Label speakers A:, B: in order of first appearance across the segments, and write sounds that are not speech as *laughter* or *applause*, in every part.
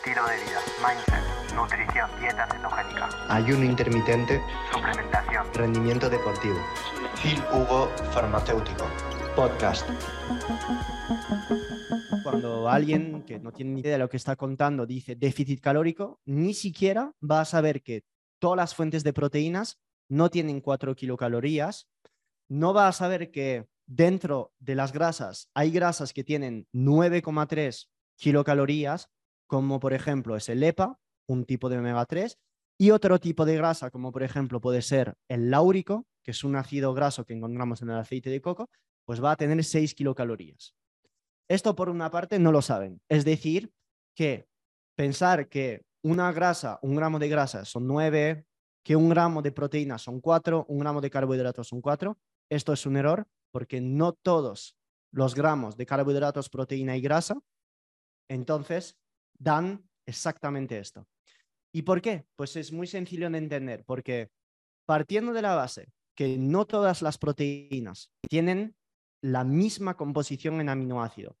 A: estilo de vida, mindset, nutrición, dieta cetogénica,
B: ayuno intermitente,
A: suplementación,
B: rendimiento deportivo. Phil Hugo Farmacéutico, podcast.
C: Cuando alguien que no tiene ni idea de lo que está contando dice déficit calórico, ni siquiera va a saber que todas las fuentes de proteínas no tienen 4 kilocalorías, no va a saber que dentro de las grasas hay grasas que tienen 9,3 kilocalorías, como por ejemplo es el EPA, un tipo de omega 3, y otro tipo de grasa, como por ejemplo puede ser el láurico, que es un ácido graso que encontramos en el aceite de coco, pues va a tener 6 kilocalorías. Esto por una parte no lo saben. Es decir, que pensar que una grasa, un gramo de grasa son 9, que un gramo de proteína son 4, un gramo de carbohidratos son 4, esto es un error porque no todos los gramos de carbohidratos, proteína y grasa, entonces dan exactamente esto. ¿Y por qué? Pues es muy sencillo de entender, porque partiendo de la base que no todas las proteínas tienen la misma composición en aminoácido,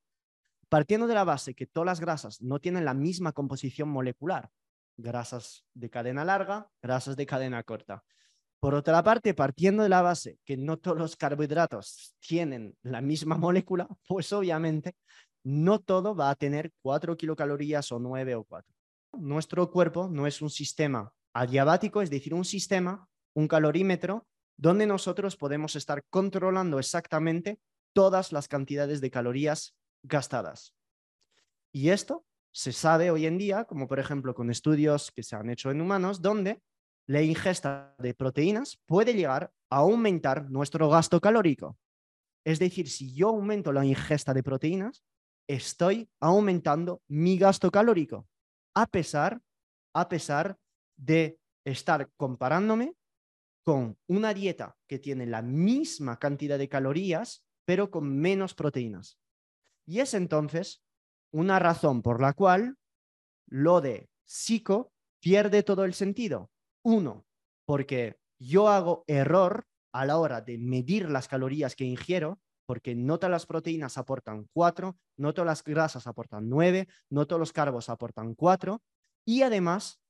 C: partiendo de la base que todas las grasas no tienen la misma composición molecular, grasas de cadena larga, grasas de cadena corta. Por otra parte, partiendo de la base que no todos los carbohidratos tienen la misma molécula, pues obviamente no todo va a tener 4 kilocalorías o 9 o 4. Nuestro cuerpo no es un sistema adiabático, es decir, un sistema, un calorímetro, donde nosotros podemos estar controlando exactamente todas las cantidades de calorías gastadas. Y esto se sabe hoy en día, como por ejemplo con estudios que se han hecho en humanos, donde la ingesta de proteínas puede llegar a aumentar nuestro gasto calórico. Es decir, si yo aumento la ingesta de proteínas, estoy aumentando mi gasto calórico, a pesar, a pesar de estar comparándome con una dieta que tiene la misma cantidad de calorías, pero con menos proteínas. Y es entonces una razón por la cual lo de psico pierde todo el sentido. Uno, porque yo hago error a la hora de medir las calorías que ingiero, porque no todas las proteínas aportan 4, no todas las grasas aportan 9, no todos los carbos aportan 4, y además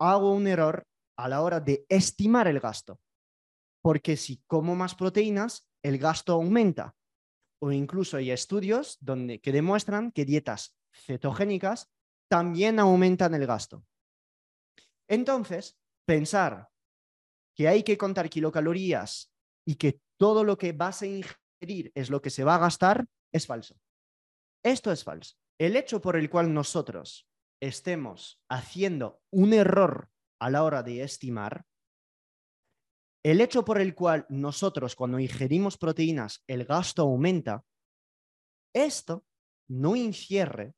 C: hago un error a la hora de estimar el gasto, porque si como más proteínas, el gasto aumenta. O incluso hay estudios donde, que demuestran que dietas cetogénicas también aumentan el gasto. Entonces, pensar que hay que contar kilocalorías y que todo lo que vas a ingerir es lo que se va a gastar es falso. Esto es falso. El hecho por el cual nosotros estemos haciendo un error a la hora de estimar, el hecho por el cual nosotros cuando ingerimos proteínas el gasto aumenta, esto no incierre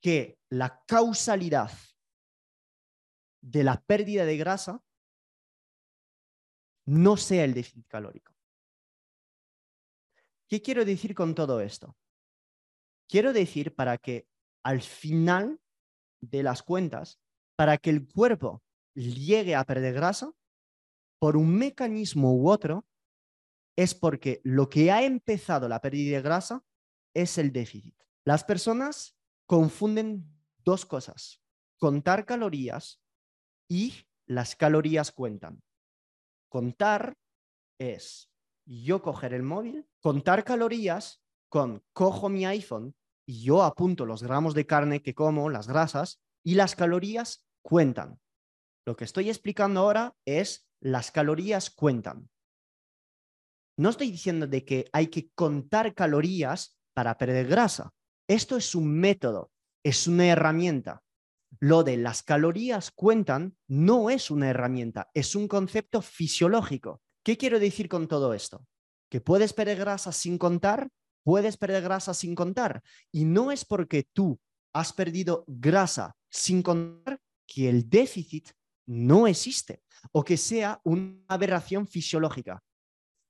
C: que la causalidad de la pérdida de grasa no sea el déficit calórico. ¿Qué quiero decir con todo esto? Quiero decir para que al final de las cuentas, para que el cuerpo llegue a perder grasa, por un mecanismo u otro, es porque lo que ha empezado la pérdida de grasa es el déficit. Las personas confunden dos cosas, contar calorías y las calorías cuentan. Contar es yo coger el móvil, contar calorías con cojo mi iPhone y yo apunto los gramos de carne que como, las grasas, y las calorías cuentan. Lo que estoy explicando ahora es las calorías cuentan. No estoy diciendo de que hay que contar calorías para perder grasa. Esto es un método, es una herramienta. Lo de las calorías cuentan no es una herramienta, es un concepto fisiológico. ¿Qué quiero decir con todo esto? Que puedes perder grasa sin contar, puedes perder grasa sin contar. Y no es porque tú has perdido grasa sin contar que el déficit no existe o que sea una aberración fisiológica.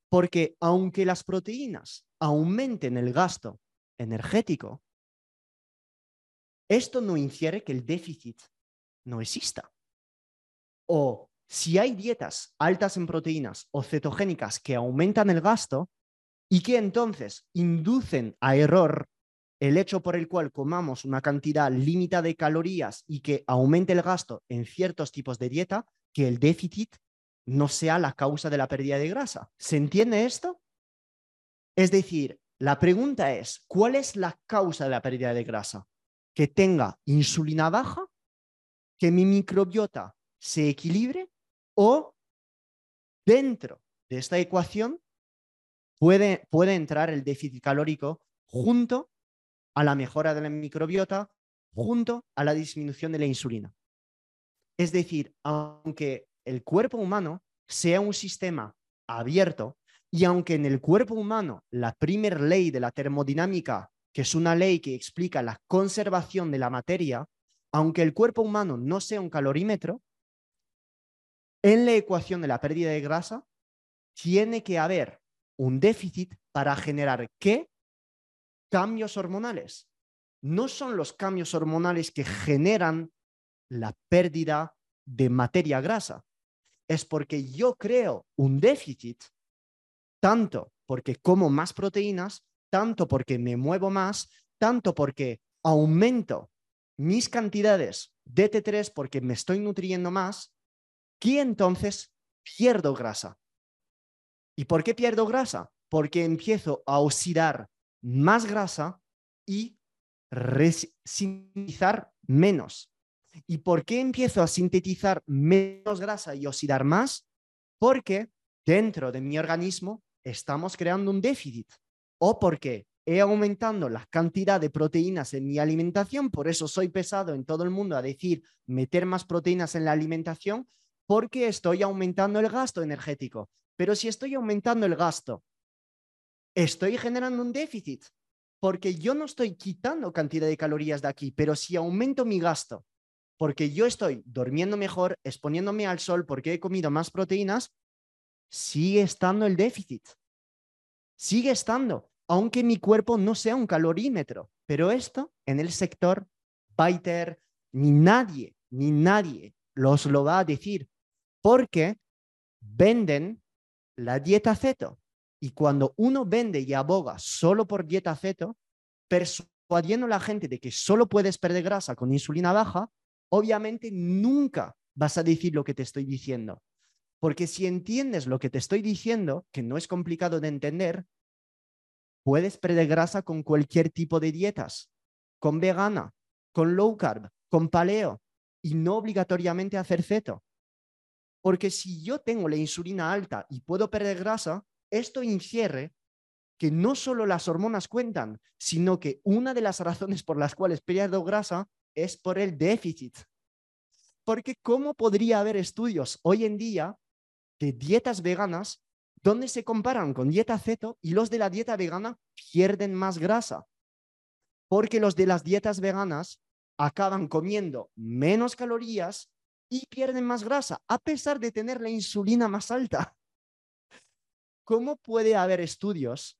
C: Porque aunque las proteínas aumenten el gasto energético, esto no infiere que el déficit no exista. O si hay dietas altas en proteínas o cetogénicas que aumentan el gasto y que entonces inducen a error el hecho por el cual comamos una cantidad limitada de calorías y que aumente el gasto en ciertos tipos de dieta, que el déficit no sea la causa de la pérdida de grasa. ¿Se entiende esto? Es decir, la pregunta es, ¿cuál es la causa de la pérdida de grasa? Que tenga insulina baja, que mi microbiota se equilibre o dentro de esta ecuación puede, puede entrar el déficit calórico junto a la mejora de la microbiota, junto a la disminución de la insulina. Es decir, aunque el cuerpo humano sea un sistema abierto y aunque en el cuerpo humano la primera ley de la termodinámica, que es una ley que explica la conservación de la materia, aunque el cuerpo humano no sea un calorímetro, en la ecuación de la pérdida de grasa tiene que haber un déficit para generar qué? Cambios hormonales. No son los cambios hormonales que generan la pérdida de materia grasa. Es porque yo creo un déficit, tanto porque como más proteínas, tanto porque me muevo más, tanto porque aumento mis cantidades de T3 porque me estoy nutriendo más, que entonces pierdo grasa. ¿Y por qué pierdo grasa? Porque empiezo a oxidar más grasa y sintetizar menos. ¿Y por qué empiezo a sintetizar menos grasa y oxidar más? Porque dentro de mi organismo estamos creando un déficit o porque he aumentando la cantidad de proteínas en mi alimentación, por eso soy pesado en todo el mundo a decir meter más proteínas en la alimentación, porque estoy aumentando el gasto energético. Pero si estoy aumentando el gasto, estoy generando un déficit, porque yo no estoy quitando cantidad de calorías de aquí, pero si aumento mi gasto, porque yo estoy durmiendo mejor, exponiéndome al sol, porque he comido más proteínas, sigue estando el déficit. Sigue estando aunque mi cuerpo no sea un calorímetro. Pero esto en el sector Biter, ni nadie, ni nadie los lo va a decir, porque venden la dieta ceto. Y cuando uno vende y aboga solo por dieta ceto, persuadiendo a la gente de que solo puedes perder grasa con insulina baja, obviamente nunca vas a decir lo que te estoy diciendo. Porque si entiendes lo que te estoy diciendo, que no es complicado de entender, Puedes perder grasa con cualquier tipo de dietas, con vegana, con low carb, con paleo y no obligatoriamente hacer ceto. Porque si yo tengo la insulina alta y puedo perder grasa, esto infiere que no solo las hormonas cuentan, sino que una de las razones por las cuales pierdo grasa es por el déficit. Porque ¿cómo podría haber estudios hoy en día de dietas veganas donde se comparan con dieta ceto y los de la dieta vegana pierden más grasa. Porque los de las dietas veganas acaban comiendo menos calorías y pierden más grasa, a pesar de tener la insulina más alta. *laughs* ¿Cómo puede haber estudios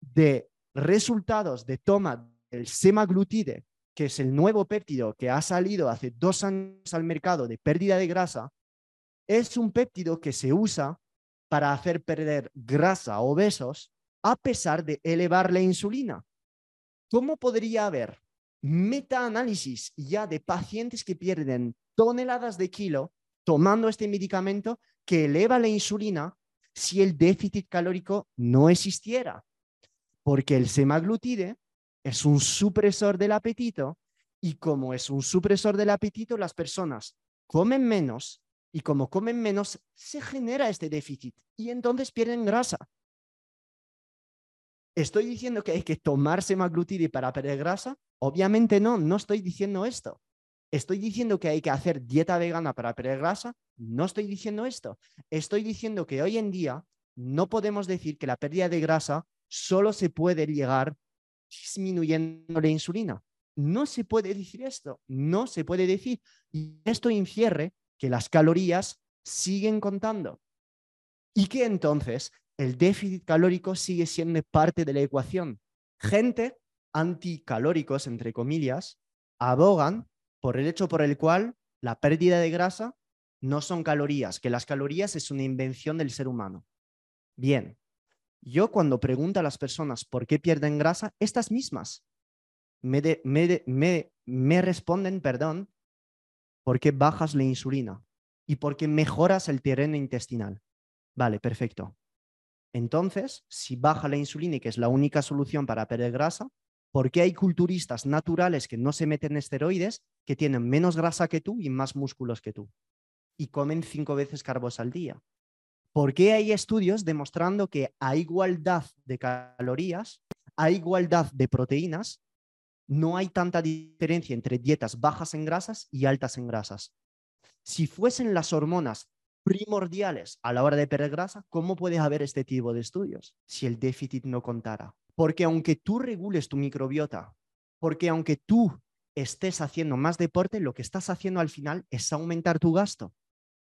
C: de resultados de toma del semaglutide, que es el nuevo péptido que ha salido hace dos años al mercado de pérdida de grasa? Es un péptido que se usa para hacer perder grasa a obesos a pesar de elevar la insulina. ¿Cómo podría haber metaanálisis ya de pacientes que pierden toneladas de kilo tomando este medicamento que eleva la insulina si el déficit calórico no existiera? Porque el semaglutide es un supresor del apetito y como es un supresor del apetito, las personas comen menos y como comen menos, se genera este déficit y entonces pierden grasa. ¿Estoy diciendo que hay que tomar semaglutide para perder grasa? Obviamente no, no estoy diciendo esto. ¿Estoy diciendo que hay que hacer dieta vegana para perder grasa? No estoy diciendo esto. Estoy diciendo que hoy en día no podemos decir que la pérdida de grasa solo se puede llegar disminuyendo la insulina. No se puede decir esto, no se puede decir. Y esto infiere que las calorías siguen contando y que entonces el déficit calórico sigue siendo parte de la ecuación. Gente anticalóricos, entre comillas, abogan por el hecho por el cual la pérdida de grasa no son calorías, que las calorías es una invención del ser humano. Bien, yo cuando pregunto a las personas por qué pierden grasa, estas mismas me, me responden, perdón, porque bajas la insulina y porque mejoras el terreno intestinal. Vale, perfecto. Entonces, si baja la insulina, y que es la única solución para perder grasa, ¿por qué hay culturistas naturales que no se meten esteroides, que tienen menos grasa que tú y más músculos que tú? Y comen cinco veces carbos al día. ¿Por qué hay estudios demostrando que a igualdad de calorías, a igualdad de proteínas, no hay tanta diferencia entre dietas bajas en grasas y altas en grasas? Si fuesen las hormonas primordiales a la hora de perder grasa, ¿cómo puede haber este tipo de estudios si el déficit no contara? Porque aunque tú regules tu microbiota, porque aunque tú estés haciendo más deporte, lo que estás haciendo al final es aumentar tu gasto.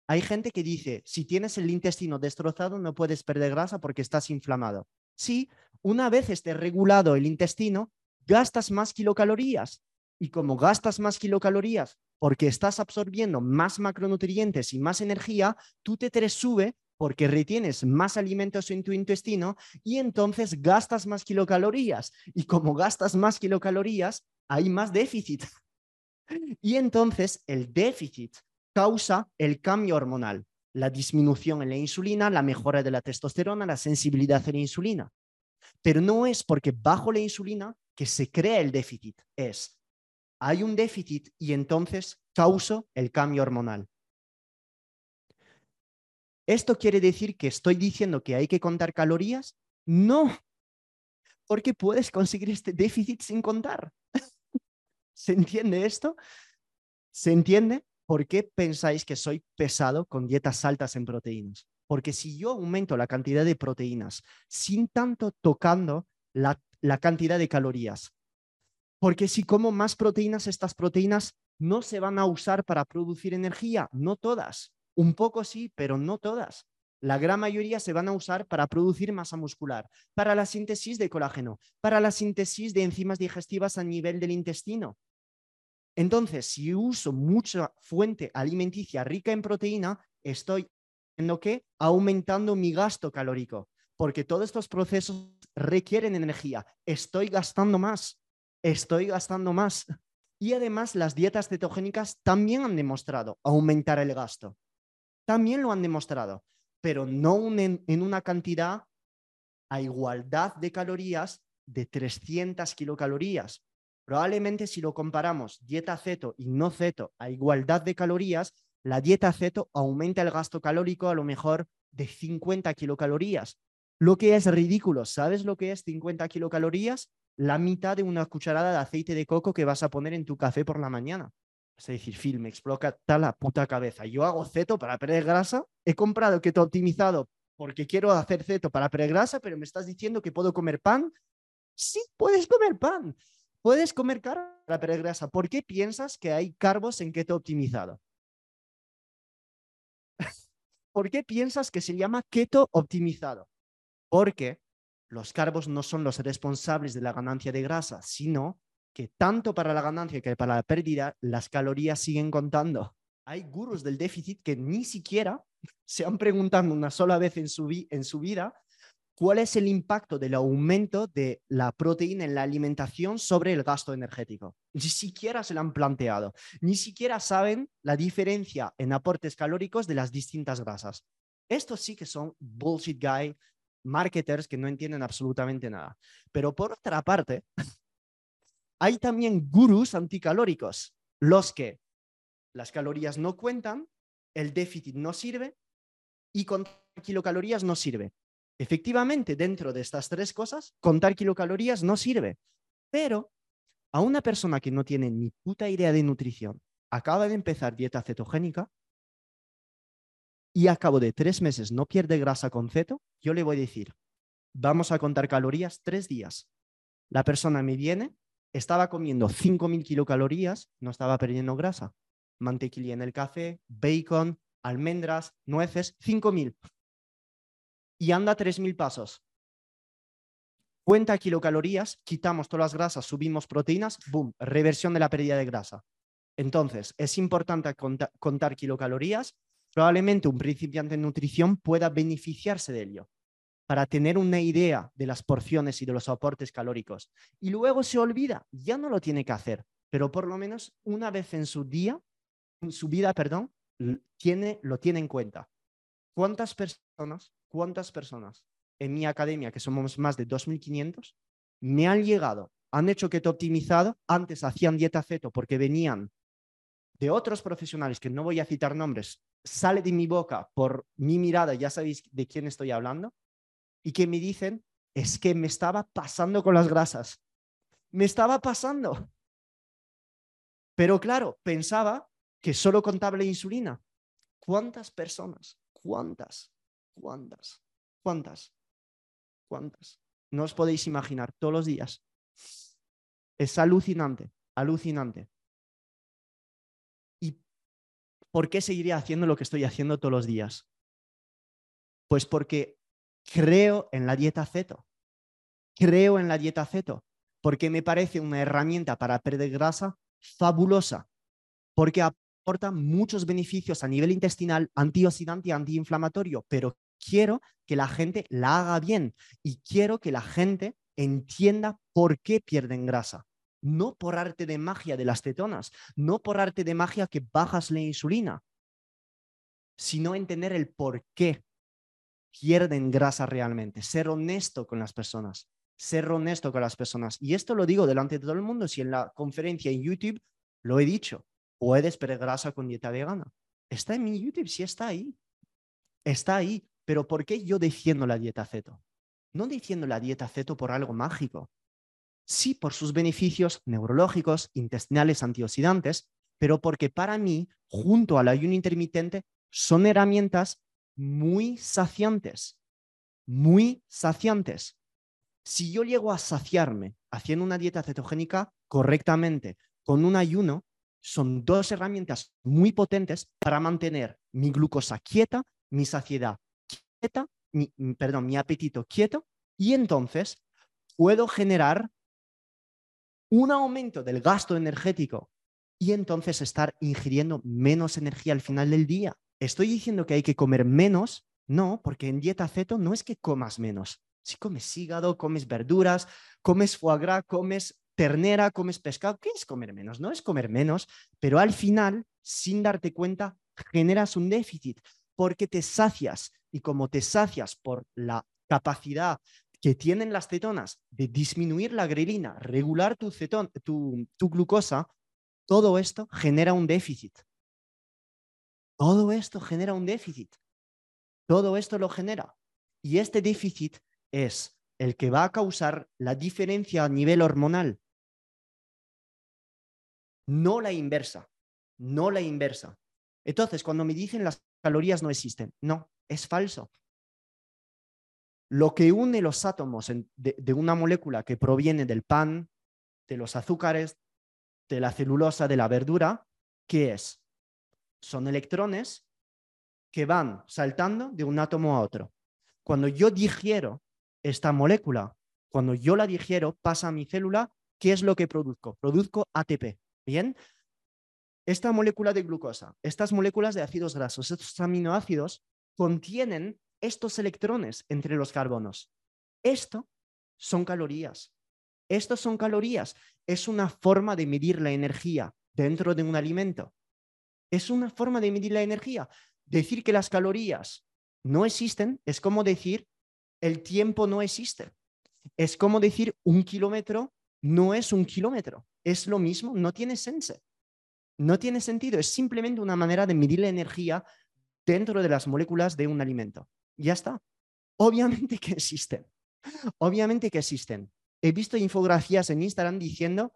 C: Hay gente que dice, si tienes el intestino destrozado no puedes perder grasa porque estás inflamado. Sí, una vez esté regulado el intestino, gastas más kilocalorías. Y como gastas más kilocalorías porque estás absorbiendo más macronutrientes y más energía, tu T3 sube porque retienes más alimentos en tu intestino y entonces gastas más kilocalorías. Y como gastas más kilocalorías, hay más déficit. *laughs* Y entonces el déficit causa el cambio hormonal, la disminución en la insulina, la mejora de la testosterona, la sensibilidad a la insulina. Pero no es porque bajo la insulina que se crea el déficit, es hay un déficit y entonces causo el cambio hormonal. ¿Esto quiere decir que estoy diciendo que hay que contar calorías? No, porque puedes conseguir este déficit sin contar. *laughs* ¿Se entiende esto? ¿Se entiende por qué pensáis que soy pesado con dietas altas en proteínas? Porque si yo aumento la cantidad de proteínas sin tanto tocando la, la cantidad de calorías, porque si como más proteínas, estas proteínas no se van a usar para producir energía, no todas. Un poco sí, pero no todas. La gran mayoría se van a usar para producir masa muscular, para la síntesis de colágeno, para la síntesis de enzimas digestivas a nivel del intestino. Entonces, si uso mucha fuente alimenticia rica en proteína, estoy haciendo que aumentando mi gasto calórico, porque todos estos procesos requieren energía. Estoy gastando más, estoy gastando más. Y además, las dietas cetogénicas también han demostrado aumentar el gasto. También lo han demostrado, pero no en, una cantidad a igualdad de calorías de 300 kilocalorías. Probablemente si lo comparamos dieta ceto y no ceto a igualdad de calorías, la dieta ceto aumenta el gasto calórico a lo mejor de 50 kilocalorías, lo que es ridículo. ¿Sabes lo que es 50 kilocalorías? La mitad de una cucharada de aceite de coco que vas a poner en tu café por la mañana. Es decir, Phil, me explota la puta cabeza. Yo hago ceto para perder grasa, he comprado keto optimizado porque quiero hacer ceto para perder grasa, pero me estás diciendo que puedo comer pan. Sí, puedes comer pan. Puedes comer carne para perder grasa. ¿Por qué piensas que hay carbos en keto optimizado? *laughs* ¿Por qué piensas que se llama keto optimizado? Porque los carbos no son los responsables de la ganancia de grasa, sino que tanto para la ganancia que para la pérdida, las calorías siguen contando. Hay gurús del déficit que ni siquiera *laughs* se han preguntado una sola vez en su, en su vida cuál es el impacto del aumento de la proteína en la alimentación sobre el gasto energético. Ni siquiera se lo han planteado, ni siquiera saben la diferencia en aportes calóricos de las distintas grasas. Estos sí que son bullshit guy marketers que no entienden absolutamente nada. Pero por otra parte, hay también gurús anticalóricos, los que las calorías no cuentan, el déficit no sirve y contar kilocalorías no sirve. Efectivamente, dentro de estas tres cosas, contar kilocalorías no sirve. Pero a una persona que no tiene ni puta idea de nutrición, acaba de empezar dieta cetogénica y a cabo de tres meses no pierde grasa con ceto, yo le voy a decir, vamos a contar calorías tres días. La persona me viene, estaba comiendo 5.000 kilocalorías, no estaba perdiendo grasa. Mantequilla en el café, bacon, almendras, nueces, 5.000. Y anda 3.000 pasos. Cuenta kilocalorías, quitamos todas las grasas, subimos proteínas, boom, reversión de la pérdida de grasa. Entonces, es importante conta contar kilocalorías. Probablemente un principiante en nutrición pueda beneficiarse de ello. para tener una idea de las porciones y de los aportes calóricos. Y luego se olvida, ya no lo tiene que hacer, pero por lo menos una vez en su día, en su vida, perdón, tiene, lo tiene en cuenta. ¿Cuántas personas, cuántas personas en mi academia, que somos más de 2.500, me han llegado, han hecho que te optimizado, antes hacían dieta ceto porque venían de otros profesionales, que no voy a citar nombres, sale de mi boca por mi mirada, ya sabéis de quién estoy hablando, y que me dicen, es que me estaba pasando con las grasas, me estaba pasando. Pero claro, pensaba que solo contaba la insulina. ¿Cuántas personas? ¿Cuántas? ¿Cuántas? ¿Cuántas? ¿Cuántas? No os podéis imaginar, todos los días. Es alucinante, alucinante. ¿Y por qué seguiría haciendo lo que estoy haciendo todos los días? Pues porque creo en la dieta ceto. Creo en la dieta ceto porque me parece una herramienta para perder grasa fabulosa, porque aporta muchos beneficios a nivel intestinal, antioxidante antiinflamatorio, pero quiero que la gente la haga bien y quiero que la gente entienda por qué pierden grasa. No por arte de magia de las cetonas, no por arte de magia que bajas la insulina, sino entender el por qué pierden grasa realmente. Ser honesto con las personas, ser honesto con las personas. Y esto lo digo delante de todo el mundo. Si en la conferencia en YouTube lo he dicho, puedes perder grasa con dieta vegana. Está en mi YouTube, sí está ahí. Está ahí. Pero ¿por qué yo defiendo la dieta ceto? No defiendo la dieta ceto por algo mágico. Sí, por sus beneficios neurológicos, intestinales, antioxidantes, pero porque para mí, junto al ayuno intermitente, son herramientas muy saciantes, muy saciantes. Si yo llego a saciarme haciendo una dieta cetogénica correctamente, con un ayuno, son dos herramientas muy potentes para mantener mi glucosa quieta, mi saciedad quieta, mi, perdón, mi apetito quieto, y entonces puedo generar un aumento del gasto energético y entonces estar ingiriendo menos energía al final del día. ¿Estoy diciendo que hay que comer menos? No, porque en dieta ceto no es que comas menos. Si comes hígado, comes verduras, comes foie gras, comes ternera, comes pescado, ¿qué es comer menos? No es comer menos, pero al final, sin darte cuenta, generas un déficit porque te sacias y como te sacias por la capacidad que tienen las cetonas de disminuir la grelina, regular tu, tu glucosa, todo esto genera un déficit. Todo esto genera un déficit. Todo esto lo genera. Y este déficit es el que va a causar la diferencia a nivel hormonal. No la inversa. No la inversa. Entonces, cuando me dicen las calorías no existen, no, es falso. Lo que une los átomos de, de una molécula que proviene del pan, de los azúcares, de la celulosa, de la verdura, ¿qué es? son electrones que van saltando de un átomo a otro. Cuando yo digiero esta molécula, cuando yo la digiero, pasa a mi célula, ¿qué es lo que produzco? Produzco ATP. Bien, esta molécula de glucosa, estas moléculas de ácidos grasos, estos aminoácidos contienen estos electrones entre los carbonos. Esto son calorías. Estos son calorías. Es una forma de medir la energía dentro de un alimento es una forma de medir la energía. Decir que las calorías no existen es como decir el tiempo no existe. Es como decir un kilómetro no es un kilómetro. Es lo mismo, no tiene sense. No tiene sentido, es simplemente una manera de medir la energía dentro de las moléculas de un alimento. Ya está. Obviamente que existen. Obviamente que existen. He visto infografías en Instagram diciendo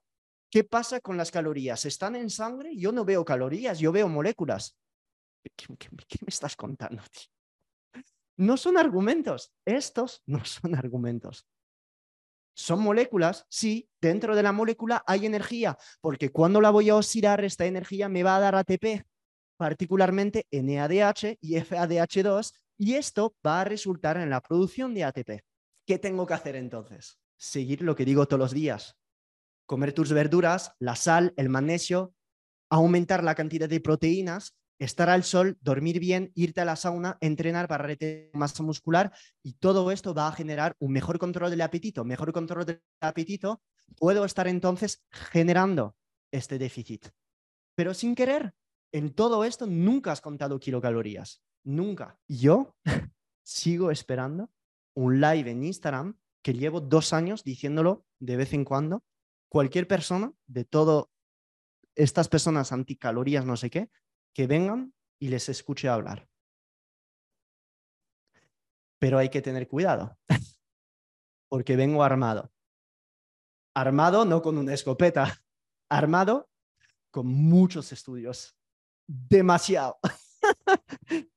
C: ¿Qué pasa con las calorías? ¿Están en sangre? Yo no veo calorías, yo veo moléculas. ¿Qué, me estás contando? No son argumentos. Estos no *laughs* son argumentos. Son moléculas, sí, dentro de la molécula hay energía, porque cuando la voy a oxidar, esta energía me va a dar ATP, particularmente NADH y FADH2, y esto va a resultar en la producción de ATP. ¿Qué tengo que hacer entonces? Seguir lo que digo todos los días, comer tus verduras, la sal, el magnesio, aumentar la cantidad de proteínas estar al sol, dormir bien, irte a la sauna, entrenar para retener masa muscular y todo esto va a generar un mejor control del apetito. Mejor control del apetito, puedo estar entonces generando este déficit. Pero sin querer, en todo esto nunca has contado kilocalorías. Nunca. Yo *laughs* sigo esperando un live en Instagram que llevo dos años diciéndolo de vez en cuando. Cualquier persona de todo estas personas anticalorías, no sé qué, que vengan y les escuche hablar. Pero hay que tener cuidado, *laughs* porque vengo armado. Armado no con una escopeta, *laughs* armado con muchos estudios. Demasiado.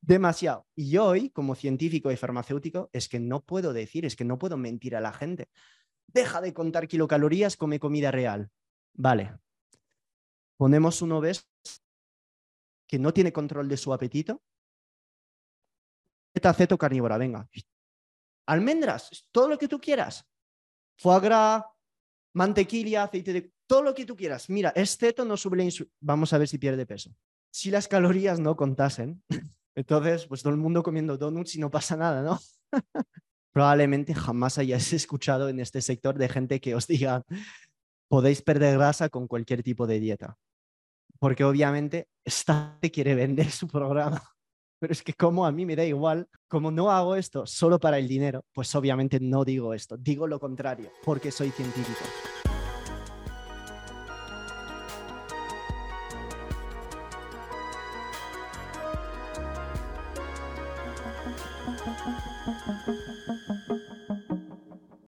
C: Demasiado. Y hoy, como científico y farmacéutico, es que no puedo decir, es que no puedo mentir a la gente. Deja de contar kilocalorías, come comida real. Vale. Ponemos un obeso que no tiene control de su apetito. Ceto carnívora, venga. Almendras, todo lo que tú quieras. Foie gras, mantequilla, aceite de... Todo lo que tú quieras. Mira, es ceto, no sube la insulina. Vamos a ver si pierde peso. Si las calorías no contasen, entonces, pues todo el mundo comiendo donuts y no pasa nada, ¿no? *laughs* Probablemente jamás hayáis escuchado en este sector de gente que os diga, podéis perder grasa con cualquier tipo de dieta porque obviamente esta quiere vender su programa. *laughs* Pero es que como a mí me da igual, como no hago esto solo para el dinero, pues obviamente no digo esto, digo lo contrario, porque soy científico.